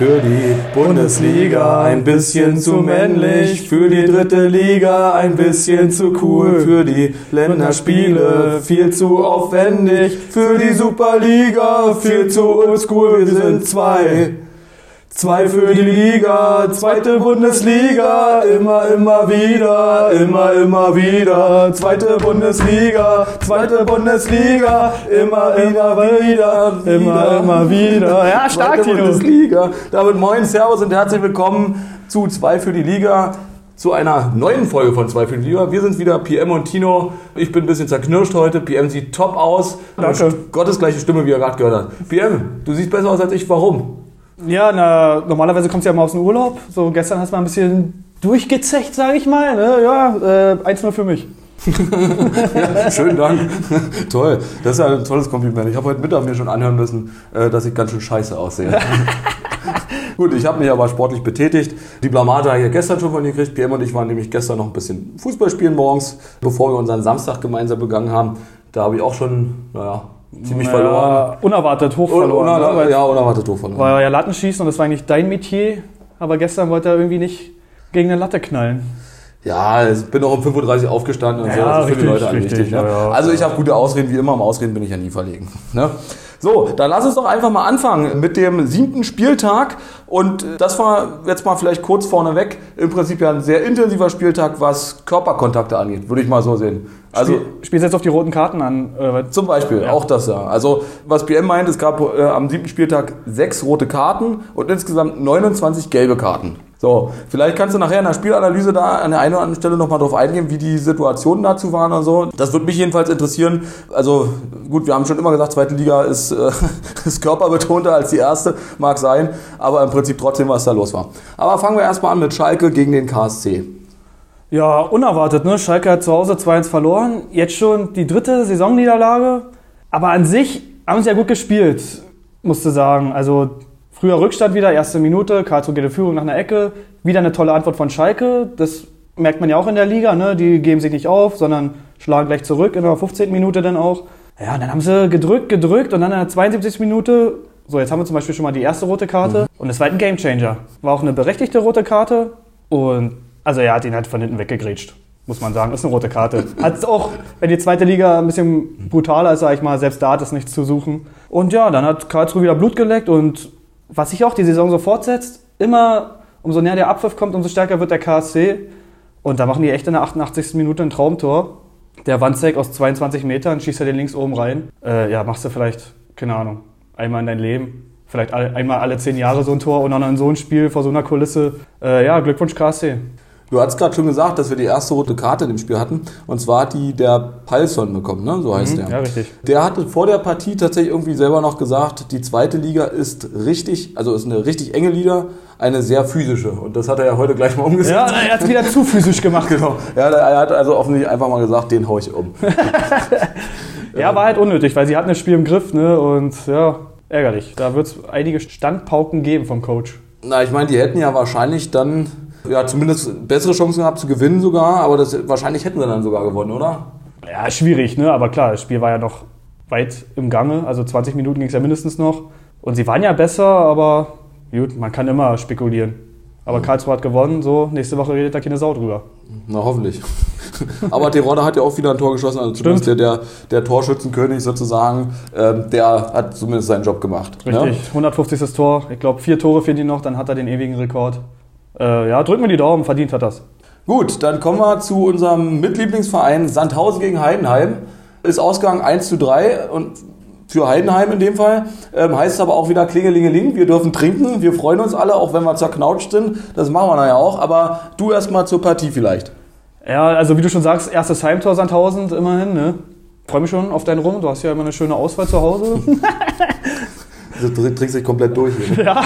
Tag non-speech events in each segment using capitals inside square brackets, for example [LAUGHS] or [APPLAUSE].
Für die Bundesliga ein bisschen zu männlich, für die dritte Liga ein bisschen zu cool, für die Länderspiele viel zu aufwendig, für die Superliga viel zu oldschool. Wir sind zwei. Zwei für die Liga, zweite Bundesliga, immer, immer wieder, immer, immer wieder. Zweite Bundesliga, zweite Bundesliga, immer, immer wieder, immer, immer wieder. Ja, stark, zweite Tino. Bundesliga. Damit moin, Servus und herzlich willkommen zu zwei für die Liga. Zu einer neuen Folge von zwei für die Liga. Wir sind wieder PM und Tino. Ich bin ein bisschen zerknirscht heute. PM sieht top aus. Danke. Gottes gleiche Stimme, wie er gerade gehört hat. PM, du siehst besser aus als ich. Warum? Ja, na, normalerweise kommst du ja mal aus dem Urlaub. So gestern hast du mal ein bisschen durchgezecht, sage ich mal. Ne? Ja, äh, 1-0 für mich. Ja, [LAUGHS] schönen Dank. [LAUGHS] Toll. Das ist ja ein tolles Kompliment. Ich habe heute Mittag mir schon anhören müssen, äh, dass ich ganz schön scheiße aussehe. [LAUGHS] Gut, ich habe mich aber sportlich betätigt. Die Blamage habe ich gestern schon von dir gekriegt. PM und ich waren nämlich gestern noch ein bisschen Fußball spielen morgens, bevor wir unseren Samstag gemeinsam begangen haben. Da habe ich auch schon, naja, ziemlich Naja, verloren. Unerwartet hoch Uner, verloren. ne? Weil- ja, unerwartet doof verloren. War ja Lattenschießen und das war eigentlich dein Metier. Aber gestern wollte er irgendwie nicht gegen eine Latte knallen. Ja, ich bin auch um 5.30 Uhr aufgestanden und so. Ja, Das ist für die richtig, Leute richtig, wichtig. Ne? ja, ja. Also ich habe gute Ausreden, wie immer. Am Ausreden bin ich ja nie verlegen. Ne? So, dann lass uns doch einfach mal anfangen mit dem siebten Spieltag. Und das war jetzt mal vielleicht kurz vorneweg. Im Prinzip ja ein sehr intensiver Spieltag, was Körperkontakte angeht, würde ich mal so sehen. Also Spiel, spielst jetzt auf die roten Karten an. Äh, zum Beispiel, auch das ja. Also was BM meint, es gab äh, am siebten Spieltag sechs rote Karten und insgesamt 29 gelbe Karten. So, vielleicht kannst du nachher in der Spielanalyse da an der einen oder anderen Stelle nochmal drauf eingehen, wie die Situationen dazu waren und so. Das würde mich jedenfalls interessieren. Also gut, wir haben schon immer gesagt, zweite Liga ist, äh, [LAUGHS] ist körperbetonter als die erste, mag sein, aber im Prinzip trotzdem, was da los war. Aber fangen wir erstmal an mit Schalke gegen den KSC. Ja, unerwartet, ne? Schalke hat zu Hause 2-1 verloren. Jetzt schon die dritte Saisonniederlage. Aber an sich haben sie ja gut gespielt, musste sagen. Also früher Rückstand wieder, erste Minute, Karlsruhe geht in Führung nach einer Ecke. Wieder eine tolle Antwort von Schalke. Das merkt man ja auch in der Liga, ne? Die geben sich nicht auf, sondern schlagen gleich zurück in der 15. Minute dann auch. Ja, und dann haben sie gedrückt, gedrückt und dann in der 72. Minute, so jetzt haben wir zum Beispiel schon mal die erste rote Karte und es war halt ein Gamechanger. War auch eine berechtigte rote Karte und also er hat ihn halt von hinten weggegrätscht, muss man sagen. Ist eine rote Karte. [LAUGHS] Hat auch, wenn die zweite Liga ein bisschen brutaler ist, sag ich mal, selbst da hat es nichts zu suchen. Und ja, dann hat Karlsruhe wieder Blut geleckt und was sich auch die Saison so fortsetzt, immer umso näher der Abpfiff kommt, umso stärker wird der KSC. Und da machen die echt in der 88. Minute ein Traumtor. Der Wandzek aus 22 Metern schießt er den links oben rein. Äh, ja, machst du vielleicht, keine Ahnung, einmal in dein Leben. Vielleicht all, einmal alle zehn Jahre so ein Tor und dann in so ein Spiel vor so einer Kulisse. Äh, ja, Glückwunsch KSC. Du hast gerade schon gesagt, dass wir die erste rote Karte in dem Spiel hatten. Und zwar hat die der Palsson bekommen, ne? so heißt Mhm, der. ja, richtig. Der hatte vor der Partie tatsächlich irgendwie selber noch gesagt, die zweite Liga ist richtig, also ist eine richtig enge Liga, eine sehr physische. Und das hat er ja heute gleich mal umgesetzt. Ja, er hat es wieder zu physisch gemacht. [LAUGHS] Genau. Ja, er hat also offensichtlich einfach mal gesagt, den hau ich um. [LAUGHS] Ja, war halt unnötig, weil sie hatten das Spiel im Griff, ne? Und ja, ärgerlich. Da wird es einige Standpauken geben vom Coach. Na, ich meine, die hätten ja wahrscheinlich dann, ja, zumindest bessere Chancen gehabt zu gewinnen sogar, aber das, wahrscheinlich hätten sie dann sogar gewonnen, oder? Ja, schwierig, ne? Aber klar, das Spiel war ja noch weit im Gange. Also 20 Minuten ging es ja mindestens noch. Und sie waren ja besser, aber gut, man kann immer spekulieren. Aber Karlsruhe hat gewonnen, so nächste Woche redet da keine Sau drüber. Na, hoffentlich. [LAUGHS] Aber Terodde hat ja auch wieder ein Tor geschossen, also zumindest der, der, der Torschützenkönig sozusagen, ähm, der hat zumindest seinen Job gemacht. Richtig, Ne? 150. Tor. Ich glaube, vier Tore fehlen ihm noch, dann hat er den ewigen Rekord. Äh, ja, drücken wir die Daumen, verdient hat das. Gut, dann kommen wir zu unserem Mitlieblingsverein Sandhausen gegen Heidenheim. Ist Ausgang 1 zu 3 und für Heidenheim in dem Fall. Ähm, heißt aber auch wieder Klingelingeling, wir dürfen trinken, wir freuen uns alle, auch wenn wir zerknautscht sind. Das machen wir nachher auch, aber du erstmal zur Partie vielleicht. Ja, also wie du schon sagst, erstes Heimtor Sandhausen immerhin, ne? Freue mich schon auf deinen Rum. Du hast ja immer eine schöne Auswahl zu Hause. [LAUGHS] Du trinkst dich komplett durch hier. [LAUGHS] ja,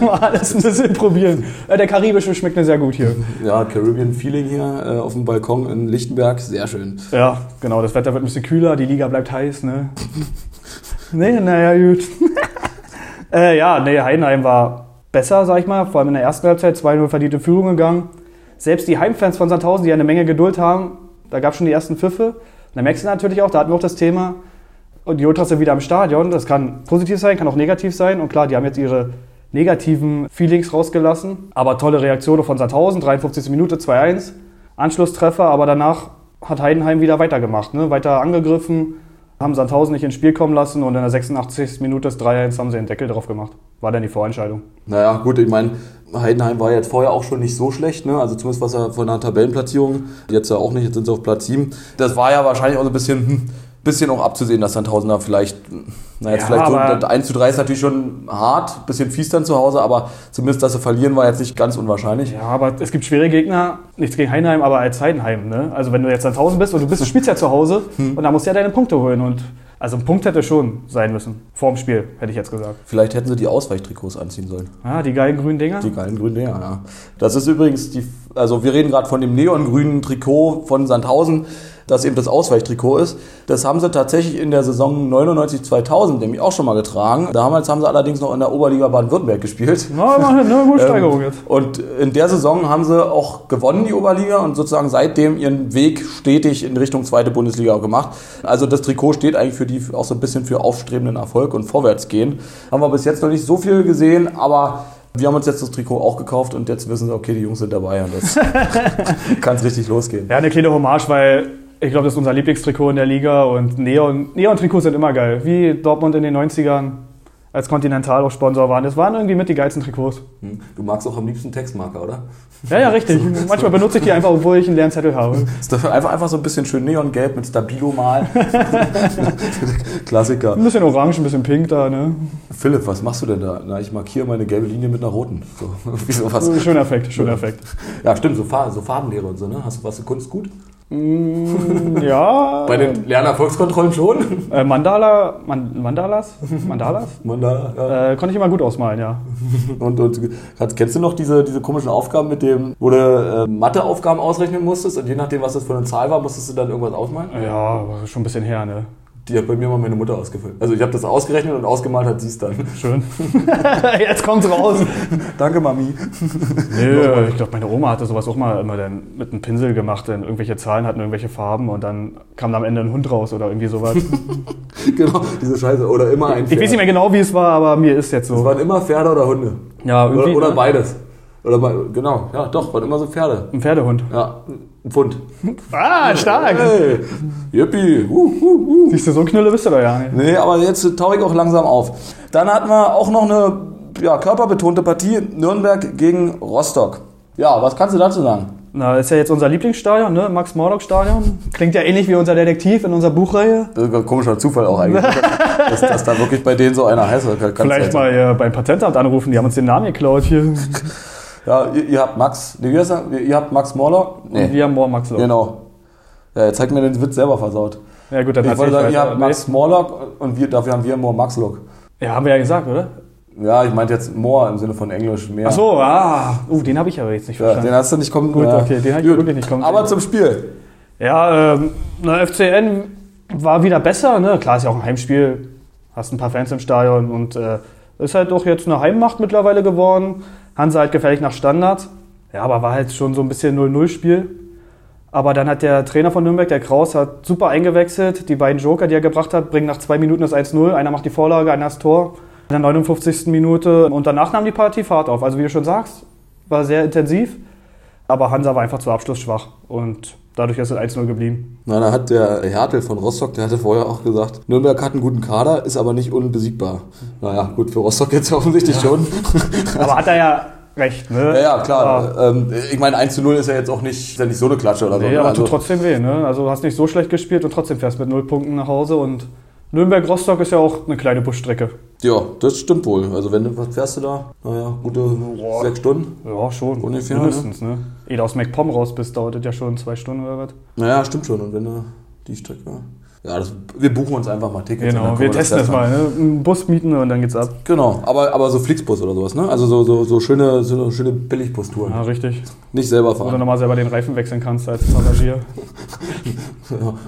mal [LAUGHS] alles ein bisschen probieren. Äh, der karibische schmeckt mir sehr gut hier. Ja, Caribbean Feeling hier äh, auf dem Balkon in Lichtenberg, sehr schön. Ja, genau, das Wetter wird ein bisschen kühler, die Liga bleibt heiß, ne? [LAUGHS] nee, naja, gut. äh, ja, nee, Heidenheim war besser, sag ich mal, vor allem in der ersten Halbzeit 2-0 verdiente Führung gegangen. Selbst die Heimfans von Sandhausen, die ja eine Menge Geduld haben, da gab es schon die ersten Pfiffe. Und da merkst du natürlich auch, da hatten wir auch das Thema, und die Ultras sind wieder im Stadion. Das kann positiv sein, kann auch negativ sein. Und klar, die haben jetzt ihre negativen Feelings rausgelassen. Aber tolle Reaktion von Sandhausen, 53. Minute 2-1, Anschlusstreffer, aber danach hat Heidenheim wieder weitergemacht, ne? weiter angegriffen, haben Sandhausen nicht ins Spiel kommen lassen und in der 86. Minute des 3-1 haben sie den Deckel drauf gemacht. War dann die Vorentscheidung. Naja, gut, ich meine, Heidenheim war jetzt vorher auch schon nicht so schlecht, ne? Also zumindest was er von der Tabellenplatzierung, jetzt ja auch nicht, jetzt sind sie auf Platz 7. Das war ja wahrscheinlich auch so ein bisschen, hm, bisschen auch abzusehen, dass Sandhausen da vielleicht, na jetzt Ja, vielleicht so, aber- 1 zu 3 ist natürlich schon hart, bisschen fies dann zu Hause, aber zumindest, dass sie verlieren, war jetzt nicht ganz unwahrscheinlich. Ja, aber es gibt schwere Gegner, nichts gegen Heidenheim, aber als Heidenheim. Ne? Also wenn du jetzt 1000 bist und du bist, du spielst ja zu Hause und da musst du ja deine Punkte holen. Und also ein Punkt hätte schon sein müssen. Vorm Spiel, hätte ich jetzt gesagt. Vielleicht hätten sie die Ausweichtrikots anziehen sollen. Ja, die geilen grünen Dinger. Die geilen grünen Dinger, ja. Das ist übrigens die, also wir reden gerade von dem neongrünen Trikot von Sandhausen, das eben das Ausweichtrikot ist. Das haben sie tatsächlich in der Saison 99-2000 nämlich auch schon mal getragen. Damals haben sie allerdings noch in der Oberliga Baden-Württemberg gespielt. Na, eine, eine gute [LAUGHS] Steigerung jetzt. Und in der Saison haben sie auch gewonnen, die Oberliga, und sozusagen seitdem ihren Weg stetig in Richtung zweite Bundesliga gemacht. Also das Trikot steht eigentlich für die auch so ein bisschen für aufstrebenden Erfolg und Vorwärtsgehen. Haben wir bis jetzt noch nicht so viel gesehen, aber wir haben uns jetzt das Trikot auch gekauft und jetzt wissen sie, okay, die Jungs sind dabei und jetzt [LAUGHS] [LAUGHS] kann es richtig losgehen. Ja, eine kleine Hommage, weil ich glaube, das ist unser Lieblingstrikot in der Liga und Neon- Neon-Trikots sind immer geil. Wie Dortmund in den 90ern als Continental auch Sponsor waren. Das waren irgendwie mit die geilsten Trikots. Hm. Du magst auch am liebsten Textmarker, oder? Ja, ja, richtig. [LAUGHS] Manchmal benutze ich die einfach, obwohl ich einen leeren Zettel habe. [LAUGHS] Ist das einfach, einfach so ein bisschen schön neongelb mit Stabilo mal. [LAUGHS] Klassiker. Ein bisschen orange, ein bisschen pink da, ne? Philipp, was machst du denn da? Na, ich markiere meine gelbe Linie mit einer roten. So, wie sowas. Schöner Effekt, schöner Effekt. Ja, stimmt, so, Farben, so Farbenlehre und so, ne? Hast du was Kunst gut? Mm, ja. Bei den Lernerfolgskontrollen schon? Äh, Mandala, Man, Mandalas? Mandalas? Man da, ja. Äh, konnte ich immer gut ausmalen, ja. Und, und kennst du noch diese, diese komischen Aufgaben mit dem, wo du äh, Matheaufgaben ausrechnen musstest und je nachdem, was das für eine Zahl war, musstest du dann irgendwas ausmalen? Ja, schon ein bisschen her, ne? Die hat bei mir mal meine Mutter ausgefüllt. Also ich habe das ausgerechnet und ausgemalt hat sie es dann. Schön. [LAUGHS] Jetzt kommt's raus. Danke, Mami. Nö, ich glaube, meine Oma hatte sowas auch mal immer dann mit einem Pinsel gemacht, denn irgendwelche Zahlen hatten irgendwelche Farben und dann kam da am Ende ein Hund raus oder irgendwie sowas. [LAUGHS] genau, diese Scheiße. Oder immer ein Ich Pferd. weiß nicht mehr genau, wie es war, aber mir ist jetzt Es so. waren immer Pferde oder Hunde. Ja, irgendwie. Oder, oder ne? beides. Oder genau, ja, doch, waren immer so Pferde. Ein Pferdehund. Ja, ein Pfund. [LAUGHS] Ah, stark. Hey, yippie, uh, uh, uh. Siehst du, so ein Knülle bist du doch ja nicht. Nee, aber jetzt taue ich auch langsam auf. Dann hatten wir auch noch eine ja, körperbetonte Partie, Nürnberg gegen Rostock. Ja, was kannst du dazu sagen? Na, ist ja jetzt unser Lieblingsstadion, ne? Max-Morlock-Stadion. Klingt ja ähnlich wie unser Detektiv in unserer Buchreihe. Komischer Zufall auch eigentlich, [LAUGHS] dass, dass da wirklich bei denen so einer heißt. Vielleicht sein. mal äh, beim Patentamt anrufen, die haben uns den Namen geklaut hier. [LAUGHS] Ja, ihr, ihr habt Max, nee, wie heißt er? Ihr habt Max Morlock? Und wir haben morgen Max Loch. Genau. Ja, jetzt zeigt mir den Witz selber versaut. Ja gut, dann Ich wollte sagen, ihr habt Max Morlock und wir, dafür haben wir Moore Max Look. Ja, haben wir ja gesagt, oder? Ja, ich meinte jetzt Moore im Sinne von Englisch mehr. Ach so, ah. Uh, den habe ich aber jetzt nicht Ja, verstanden. den hast du nicht kommen. Gut, ja. okay, den hab ich wirklich nicht kommen Aber zum Spiel. Ja, ähm, na, FCN war wieder besser, ne? Klar, ist ja auch ein Heimspiel. Hast ein paar Fans im Stadion und äh, ist halt doch jetzt eine Heimmacht mittlerweile geworden. Hansa halt gefährlich nach Standard. Ja, aber war halt schon so ein bisschen 0-0-Spiel. Aber dann hat der Trainer von Nürnberg, der Kraus, hat super eingewechselt. Die beiden Joker, die er gebracht hat, bringen nach zwei Minuten das 1-0. Einer macht die Vorlage, einer das Tor. In der 59. Minute. Und danach nahm die Partie Fahrt auf. Also wie du schon sagst, war sehr intensiv. Aber Hansa war einfach zu abschlussschwach. Und dadurch ist es 1-0 geblieben. Na, da hat der Hertel von Rostock, der hatte vorher auch gesagt, Nürnberg hat einen guten Kader, ist aber nicht unbesiegbar. Naja, gut, für Rostock jetzt [LAUGHS] offensichtlich schon. [LAUGHS] Aber hat er ja recht, ne? Ja, ja, klar. Ähm, ich meine, 1 zu 0 ist ja jetzt auch nicht, ist ja nicht so eine Klatsche oder so. Nee, ne? aber also, tut trotzdem weh, ne? Also du hast nicht so schlecht gespielt und trotzdem fährst mit null Punkten nach Hause und Nürnberg-Rostock ist ja auch eine kleine Busstrecke. ja, das stimmt wohl. Also wenn du, was fährst du da? Naja, gute sechs Stunden. Ja, schon. Ungefähr, Mindestens, ne? Ehe du aus MacPom raus bist, dauert das ja schon zwei Stunden oder was. Naja, stimmt schon. Und wenn du die Strecke. Ja, das, wir buchen uns einfach mal Tickets. Genau, wir das testen das fahren. mal, ne? Einen Bus mieten und dann geht's ab. Genau, aber, aber so Flixbus oder sowas, ne? Also so, so, so schöne, so schöne Billigbus-Touren. Ja, richtig. Nicht selber Wo du fahren. nochmal selber den Reifen wechseln kannst als Passagier. [LAUGHS]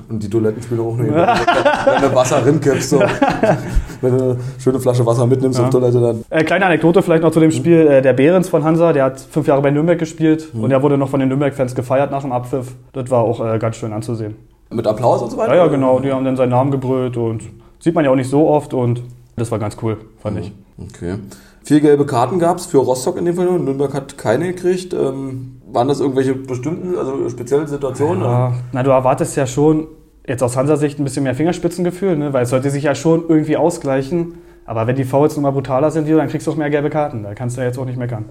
Und die Toilettenspüle hochnehmen. wenn du Wasser rinkippst, so. [LAUGHS] wenn du eine schöne Flasche Wasser mitnimmst Ja. auf Toilette, dann. Äh, kleine Anekdote vielleicht noch zu dem Spiel. Äh, der Behrens von Hansa, der hat fünf Jahre bei Nürnberg gespielt und er wurde noch von den Nürnberg-Fans gefeiert nach dem Abpfiff. Das war auch äh, ganz schön anzusehen. Mit Applaus und so weiter? Ja, ja, genau. Die haben dann seinen Namen gebrüllt und sieht man ja auch nicht so oft. Und Das war ganz cool, fand ich. Okay. Vier gelbe Karten gab es für Rostock in dem Fall. Nürnberg hat keine gekriegt. Ähm, waren das irgendwelche bestimmten, also speziellen Situationen? Ja, na, du erwartest ja schon jetzt aus Hansa-Sicht ein bisschen mehr Fingerspitzengefühl, ne? weil es sollte sich ja schon irgendwie ausgleichen. Aber wenn die Fouls nochmal brutaler sind, dann kriegst du auch mehr gelbe Karten. Da kannst du ja jetzt auch nicht meckern.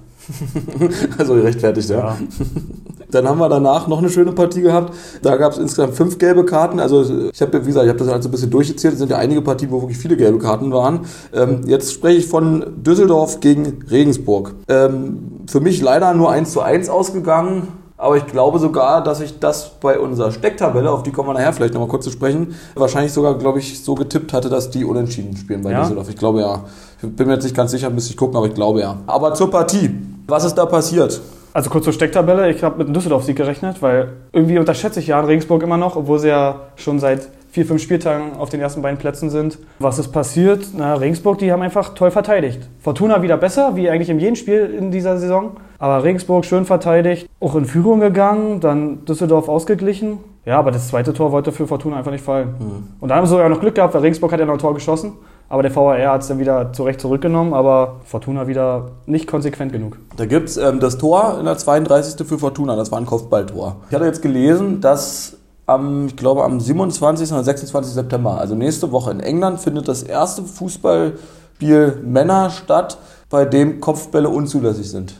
[LAUGHS] also gerechtfertigt, ja. ja. [LAUGHS] Dann haben wir danach noch eine schöne Partie gehabt. Da gab es insgesamt fünf gelbe Karten. Also ich habe, wie gesagt, ich habe das halt so ein bisschen durchgezählt. Es sind ja einige Partien, wo wirklich viele gelbe Karten waren. Ähm, jetzt spreche ich von Düsseldorf gegen Regensburg. Ähm, für mich leider nur 1 zu 1 ausgegangen. Aber ich glaube sogar, dass ich das bei unserer Stecktabelle, auf die kommen wir nachher vielleicht nochmal kurz zu sprechen, wahrscheinlich sogar, glaube ich, so getippt hatte, dass die unentschieden spielen bei ja? Düsseldorf. Ich glaube ja. Ich bin mir jetzt nicht ganz sicher, müsste ich gucken, aber ich glaube ja. Aber zur Partie. Was ist da passiert? Also kurz zur Stecktabelle. Ich habe mit einem Düsseldorf-Sieg gerechnet, weil irgendwie unterschätze ich ja Regensburg immer noch, obwohl sie ja schon seit vier, fünf Spieltagen auf den ersten beiden Plätzen sind. Was ist passiert? Na, Regensburg, die haben einfach toll verteidigt. Fortuna wieder besser, wie eigentlich in jedem Spiel in dieser Saison. Aber Regensburg schön verteidigt, auch in Führung gegangen, dann Düsseldorf ausgeglichen. Ja, aber das zweite Tor wollte für Fortuna einfach nicht fallen. Mhm. Und dann haben sie sogar noch Glück gehabt, weil Regensburg hat ja noch ein Tor geschossen. Aber der VAR hat es dann wieder zurecht zurückgenommen, aber Fortuna wieder nicht konsequent genug. Da gibt es ähm, das Tor in der 32. für Fortuna, das war ein Kopfballtor. Ich hatte jetzt gelesen, dass am, ich glaube, am 27. oder 26. September, also nächste Woche in England, findet das erste Fußballspiel Männer statt, bei dem Kopfbälle unzulässig sind.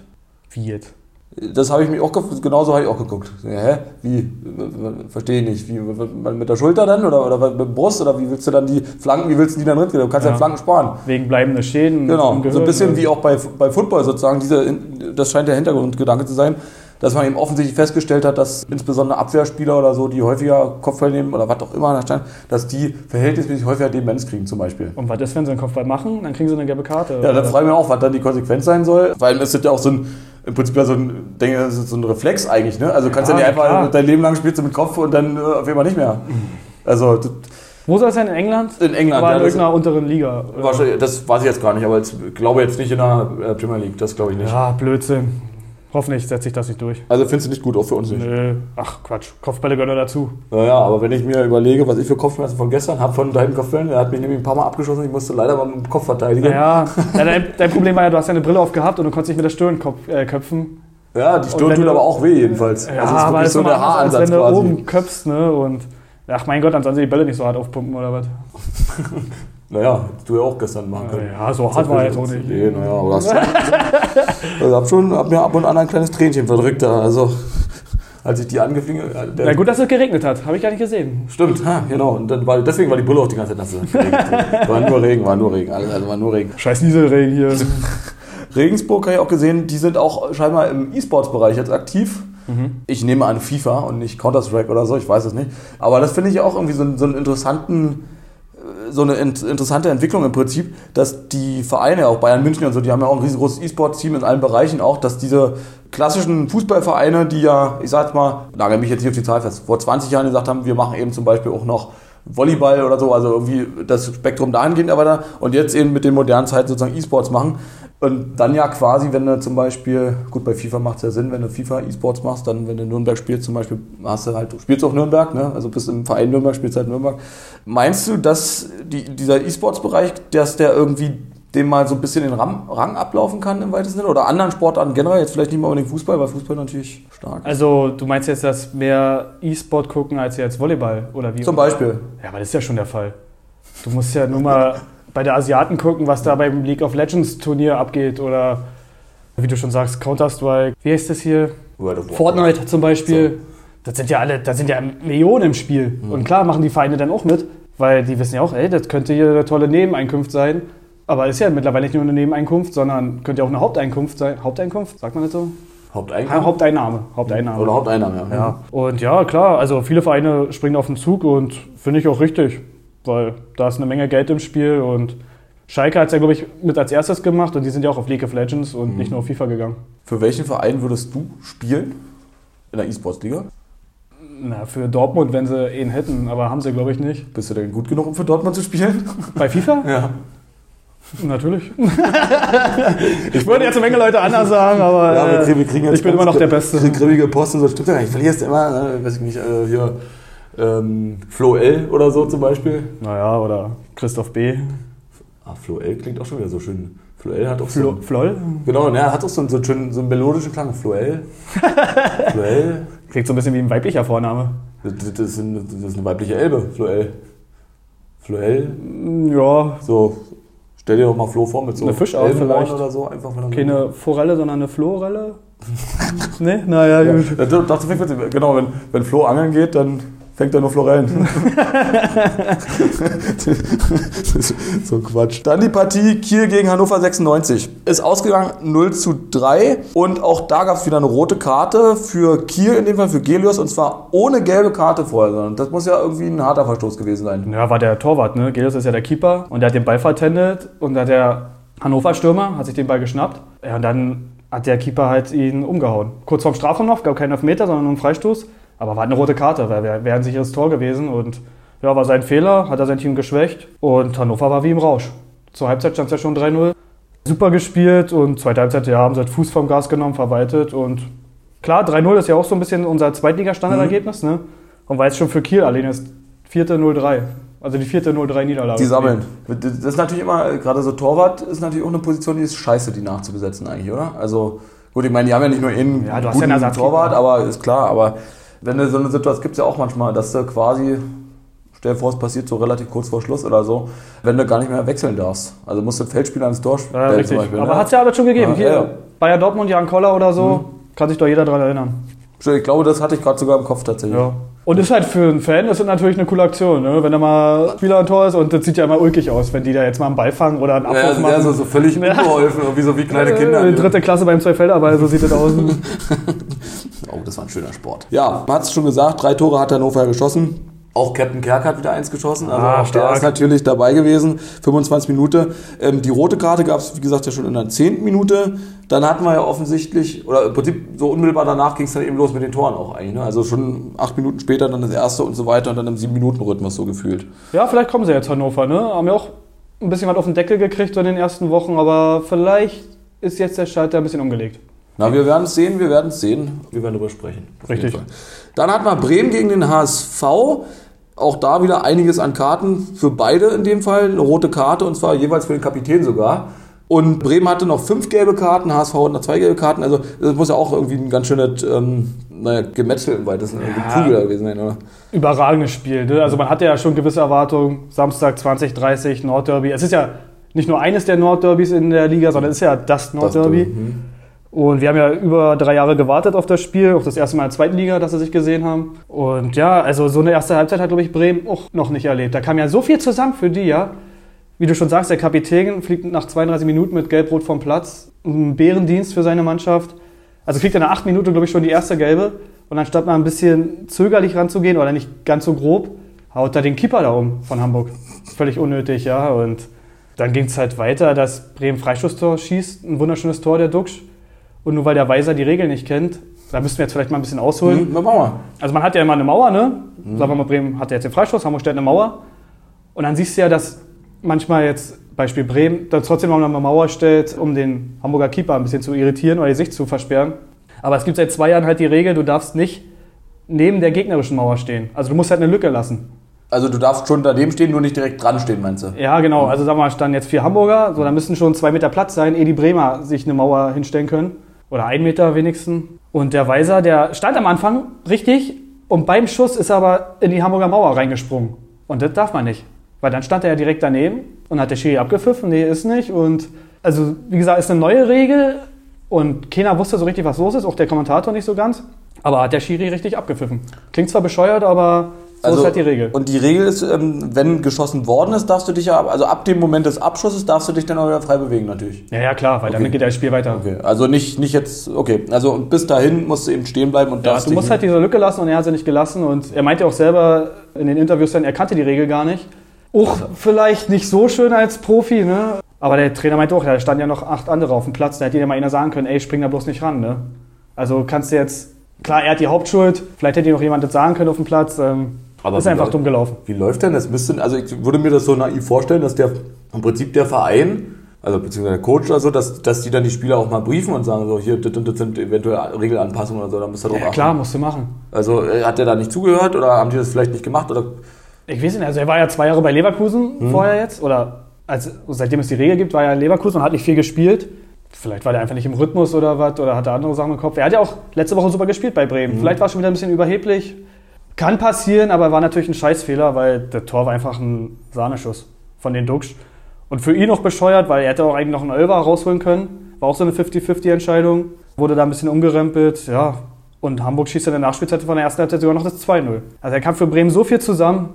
Wie jetzt? Das habe ich mich auch genauso habe ich auch geguckt. Hä? Wie? Verstehe ich nicht. Wie, mit der Schulter dann oder, oder mit der Brust oder wie willst du dann die Flanken, wie willst du die dann drin? Du kannst ja, ja Flanken sparen. Wegen bleibender Schäden. Genau. So ein bisschen wie auch bei, bei Football sozusagen. Diese, das scheint der Hintergrundgedanke zu sein dass man eben offensichtlich festgestellt hat, dass insbesondere Abwehrspieler oder so, die häufiger Kopfball nehmen oder was auch immer da stand, dass die verhältnismäßig häufiger Demenz kriegen zum Beispiel. Und was ist, wenn sie einen Kopfball machen? Dann kriegen sie eine gelbe Karte. Ja, dann frage ich mich auch, was dann die Konsequenz sein soll, weil es ist ja auch so ein im Prinzip ja so ein, denke, das so ein Reflex eigentlich, ne? Also kannst ja, ja nicht einfach klar. dein Leben lang spielst du mit Kopf und dann äh, auf einmal nicht mehr. Also wo soll es sein? In England? In England. Aber ja, in irgendeiner unteren Liga. Wahrscheinlich, das weiß ich jetzt gar nicht, aber ich glaube jetzt nicht in der Premier League, das glaube ich nicht. Ja, Blödsinn. Hoffentlich setze ich das nicht durch. Also findest du nicht gut, auch für uns nicht? Nö, ach Quatsch, Kopfbälle gehören dazu. Naja, aber wenn ich mir überlege, was ich für Kopfschmerzen von gestern habe, von deinem Kopfbällen, der hat mich nämlich ein paar Mal abgeschossen, ich musste leider mal mit dem Kopf verteidigen. Ja, [LAUGHS] ja dein, dein, Problem war ja, du hast ja eine Brille aufgehabt und du konntest nicht mit der Stirn äh, köpfen. Ja, die Stirn tut aber auch weh jedenfalls. Ja, also es ist aber so der Haaransatz als wenn du quasi. oben köpfst, ne, und ach mein Gott, dann sollen sie die Bälle nicht so hart aufpumpen oder was. [LAUGHS] Naja, du ja auch gestern machen können. Ja, so hart war jetzt auch nicht. Nee, naja, aber hast also [LAUGHS] hab schon, hab mir ab und an ein kleines Tränchen verdrückt da. Also, als ich die angeflogen Na ja, gut, dass es geregnet hat. Habe ich gar nicht gesehen. Stimmt, ha, genau. Und dann war, deswegen war die Bulle auch die ganze Zeit nass. [LAUGHS] war nur Regen, war nur Regen. Also war nur Regen. Scheiß Nieselregen hier. [LAUGHS] Regensburg habe ich auch gesehen, die sind auch scheinbar im E-Sports-Bereich jetzt aktiv. Mhm. Ich nehme an FIFA und nicht Counter-Strike oder so, ich weiß es nicht. Aber das finde ich auch irgendwie so, so einen interessanten so eine interessante Entwicklung im Prinzip, dass die Vereine, auch Bayern München und so, die haben ja auch ein riesengroßes E-Sport-Team in allen Bereichen auch, dass diese klassischen Fußballvereine, die ja, ich sag mal, lage mich jetzt hier auf die Zahl fest, vor 20 Jahren gesagt haben, wir machen eben zum Beispiel auch noch Volleyball oder so, also irgendwie das Spektrum dahingehend erweitern und jetzt eben mit den modernen Zeiten sozusagen E-Sports machen. Und dann ja quasi, wenn du zum Beispiel, gut, bei FIFA macht es ja Sinn, wenn du FIFA E-Sports machst, dann, wenn du Nürnberg spielst zum Beispiel, hast du halt, du spielst auch Nürnberg, ne? also bist im Verein Nürnberg, spielst halt Nürnberg. Meinst du, dass die, dieser E-Sports-Bereich, dass der irgendwie dem mal so ein bisschen den Ram, Rang ablaufen kann im weitesten Sinne? Oder anderen Sportarten generell, jetzt vielleicht nicht mal unbedingt Fußball, weil Fußball natürlich stark ist. Also du meinst jetzt, dass mehr E-Sport gucken als jetzt Volleyball oder wie? Zum Beispiel. Ja, aber das ist ja schon der Fall. Du musst ja nur mal [LAUGHS] bei der Asiaten gucken, was da beim League of Legends Turnier abgeht oder wie du schon sagst, Counter-Strike. Wie heißt das hier? Fortnite zum Beispiel. So. Das sind ja alle, da sind ja Millionen im Spiel. Mhm. Und klar machen die Vereine dann auch mit, weil die wissen ja auch, ey, das könnte hier eine tolle Nebeneinkunft sein. Aber ist ja mittlerweile nicht nur eine Nebeneinkunft, sondern könnte ja auch eine Haupteinkunft sein. Haupteinkunft, sagt man das so? Haupteinnahme? Haupteinnahme. Haupteinnahme. Oder Haupteinnahme, ja. ja. Und ja, klar, also viele Vereine springen auf den Zug und finde ich auch richtig weil da ist eine Menge Geld im Spiel und Schalke hat es ja, glaube ich, mit als erstes gemacht und die sind ja auch auf League of Legends und mhm. nicht nur auf FIFA gegangen. Für welchen Verein würdest du spielen in der E-Sports-Liga? Na, für Dortmund, wenn sie ihn hätten, aber haben sie, glaube ich, nicht. Bist du denn gut genug, um für Dortmund zu spielen? Bei FIFA? [LAUGHS] Ja. Natürlich. [LAUGHS] ich würde jetzt eine Menge Leute anders sagen, aber ja, wir kriegen jetzt ich bin immer noch der Beste. Grimmige Post und so stimmt ja nicht. Verlierst immer, ne? weiß ich nicht, äh, hier ähm, Flo L oder so zum Beispiel. Naja, oder Christoph B. Ah, Floel klingt auch schon wieder so schön. Floel hat auch so. Flo einen- Floll? Genau, ne, hat auch so einen, so einen schönen, so einen melodischen Klang. Floel. [LAUGHS] Floel. Klingt so ein bisschen wie ein weiblicher Vorname. Das, das, ist eine, das ist eine weibliche Elbe, Floel. Floel. Ja, So, stell dir doch mal Flo vor mit so Eine Fischart vielleicht. oder so. Einfach keine Forelle, sondern eine Florelle. [LAUGHS] ne? Naja, Ja, gut. fängt mit- genau, wenn, wenn Flo angeln geht, dann fängt er nur Florellen. [LAUGHS] so Quatsch. Dann die Partie Kiel gegen Hannover 96. Ist ausgegangen 0 zu 3 und auch da gab es wieder eine rote Karte für Kiel, in dem Fall für Gelius, und zwar ohne gelbe Karte vorher. Das muss ja irgendwie ein harter Verstoß gewesen sein. Ja, war der Torwart, ne? Gelius ist ja der Keeper und der hat den Ball vertendelt und da der Hannover-Stürmer, hat sich den Ball geschnappt. Ja, und dann hat der Keeper halt ihn umgehauen. Kurz vorm Strafraum noch, gab keinen Elfmeter, sondern nur einen Freistoß. Aber war eine rote Karte, weil wäre wär ein sicheres Tor gewesen und ja, war sein Fehler, hat er sein Team geschwächt und Hannover war wie im Rausch. Zur Halbzeit stand es ja schon 3-0. Super gespielt und zweite Halbzeit, ja, haben sie halt Fuß vom Gas genommen, verwaltet und klar, 3-0 ist ja auch so ein bisschen unser Zweitliga-Standardergebnis, ne? Und war jetzt schon für Kiel alleine das vierte 0-3. Also die vierte 0-3-Niederlage. Die sammeln. Das ist natürlich immer, gerade so Torwart ist natürlich auch eine Position, die ist scheiße, die nachzubesetzen eigentlich, oder? Also, gut, ich meine, die haben ja nicht nur einen Ja, du hast guten ja einen. Torwart, aber ist klar, aber wenn du so eine Situation, gibt es ja auch manchmal, dass du quasi, stell dir vor, es passiert so relativ kurz vor Schluss oder so, wenn du gar nicht mehr wechseln darfst. Also musst du Feldspieler ins Tor Ja, stellen richtig. zum Beispiel. Aber ne? hat es ja alles schon gegeben. Ja, Hier, ja. Bayer Dortmund, Jan Koller oder so, kann sich doch jeder daran erinnern. Ich glaube, das hatte ich gerade sogar im Kopf tatsächlich. Ja. Und ist halt für einen Fan ist das natürlich eine coole Aktion, ne? wenn da mal Spieler ein Tor ist und das sieht ja immer ulkig aus, wenn die da jetzt mal einen Ball fangen oder einen Ja, Abwurf ja, machen. so, so völlig Ja. unbeholfen, irgendwie so wie kleine Kinder. Äh, dritte Klasse beim Zweifelderball, so sieht das aus. [LAUGHS] Oh, das war ein schöner Sport. Ja, man hat es schon gesagt, drei Tore hat Hannover geschossen. Auch Captain Kerk hat wieder eins geschossen. Also Ah, auch der ist natürlich dabei gewesen. 25 Minuten. Ähm, die rote Karte gab es, wie gesagt, ja schon in der 10. Minute. Dann hatten wir ja offensichtlich, oder im Prinzip so unmittelbar danach ging es dann eben los mit den Toren auch eigentlich. Ne? Also schon acht Minuten später dann das erste und so weiter und dann im 7-Minuten-Rhythmus so gefühlt. ja, vielleicht kommen sie jetzt Hannover, ne? Haben ja auch ein bisschen was auf den Deckel gekriegt so in den ersten Wochen, aber vielleicht ist jetzt der Schalter ein bisschen umgelegt. Na, wir werden es sehen, wir werden es sehen. Wir werden darüber sprechen. Auf jeden Richtig. Fall. Dann hatten wir Bremen gegen den HSV. Auch da wieder einiges an Karten für beide in dem Fall. Eine rote Karte und zwar jeweils für den Kapitän sogar. Und Bremen hatte noch fünf gelbe Karten, HSV hat noch zwei gelbe Karten. Also das muss ja auch irgendwie ein ganz schönes ähm, naja, Gemetzel im weitesten Sinne, Ja. Prügel gewesen sein, oder? überragendes Spiel. Ne? Also man hatte ja schon gewisse Erwartungen. Samstag 2030 Nordderby. Es ist ja nicht nur eines der Nordderbys in der Liga, sondern es ist ja das Nordderby. Mhm. Und wir haben ja über drei Jahre gewartet auf das Spiel, auch das erste Mal in der zweiten Liga, dass sie sich gesehen haben. Und ja, also so eine erste Halbzeit hat, glaube ich, Bremen auch noch nicht erlebt. Da kam ja so viel zusammen für die, ja. Wie du schon sagst, der Kapitän fliegt nach 32 Minuten mit Gelb-Rot vom Platz. Ein Bärendienst für seine Mannschaft. Also kriegt er nach acht Minuten, glaube ich, schon die erste Gelbe. Und anstatt mal ein bisschen zögerlich ranzugehen oder nicht ganz so grob, haut er den Keeper da um von Hamburg. Völlig unnötig, ja. Und dann ging es halt weiter, dass Bremen Freistoßtor schießt. Ein wunderschönes Tor, der Duxch. Und nur weil der Weiser die Regeln nicht kennt, da müssten wir jetzt vielleicht mal ein bisschen ausholen. Na, machen wir. Also man hat ja immer eine Mauer, ne? Sagen wir mal, Bremen hat ja jetzt den Freistoß, Hamburg stellt eine Mauer. Und dann siehst du ja, dass manchmal jetzt, Beispiel Bremen, dann trotzdem noch eine Mauer stellt, um den Hamburger Keeper ein bisschen zu irritieren oder die Sicht zu versperren. Aber es gibt seit zwei Jahren halt die Regel, du darfst nicht neben der gegnerischen Mauer stehen. Also du musst halt eine Lücke lassen. Also du darfst schon daneben stehen, nur nicht direkt dran stehen, meinst du? Ja, genau. Also sagen wir mal, standen jetzt vier Hamburger, so, da müssen schon zwei Meter Platz sein, ehe die Bremer sich eine Mauer hinstellen können. Oder ein Meter wenigstens. Und der Weiser, der stand am Anfang richtig und beim Schuss ist er aber in die Hamburger Mauer reingesprungen. Und das darf man nicht. Weil dann stand er ja direkt daneben und hat der Schiri abgepfiffen, nee, ist nicht. Und also, wie gesagt, ist eine neue Regel und keiner wusste so richtig, was los ist, auch der Kommentator nicht so ganz. Aber hat der Schiri richtig abgepfiffen. Klingt zwar bescheuert, aber so ist halt die Regel. Und die Regel ist, ähm, wenn geschossen worden ist, darfst du dich ja, also ab dem Moment des Abschusses darfst du dich dann auch wieder frei bewegen natürlich. Ja, ja, klar, weil Okay. dann geht das Spiel weiter. Okay, also nicht, nicht jetzt, okay, also bis dahin musst du eben stehen bleiben und Ja, darfst du musst halt diese Lücke lassen und er hat sie nicht gelassen. Und er meinte auch selber in den Interviews dann, er kannte die Regel gar nicht. Auch vielleicht nicht so schön als Profi, ne? Aber der Trainer meinte auch, da standen ja noch acht andere auf dem Platz. Da hätte dir mal einer sagen können, ey, spring da bloß nicht ran, ne? Also kannst du jetzt, klar, er hat die Hauptschuld, vielleicht hätte dir noch jemand das sagen können auf dem Platz. Ähm, Aber ist einfach läuft- dumm gelaufen. Wie läuft denn das? Müsste, also ich würde mir das so naiv vorstellen, dass der im Prinzip der Verein, also beziehungsweise der Coach oder so, dass, dass die dann die Spieler auch mal briefen und sagen, so hier, das, das sind eventuell Regelanpassungen oder so, da müsst ihr drauf Ja, achten. klar, musst du machen. Also äh, hat der da nicht zugehört oder haben die das vielleicht nicht gemacht? Oder Ich weiß nicht, also er war ja zwei Jahre bei Leverkusen Hm. vorher jetzt, oder als, seitdem es die Regel gibt, war er in Leverkusen und hat nicht viel gespielt. Vielleicht war der einfach nicht im Rhythmus oder was oder hatte andere Sachen im Kopf. Er hat ja auch letzte Woche super gespielt bei Bremen. Mhm. Vielleicht war es schon wieder ein bisschen überheblich. Kann passieren, aber war natürlich ein Scheißfehler, weil der Tor war einfach ein Sahneschuss von den Duxch. Und für ihn auch bescheuert, weil er hätte auch eigentlich noch einen Elfer rausholen können. War auch so eine 50-50-Entscheidung. Wurde da ein bisschen umgerempelt, ja. Und Hamburg schießt in der Nachspielzeit von der ersten Halbzeit sogar noch das 2-0. Also er kam für Bremen so viel zusammen,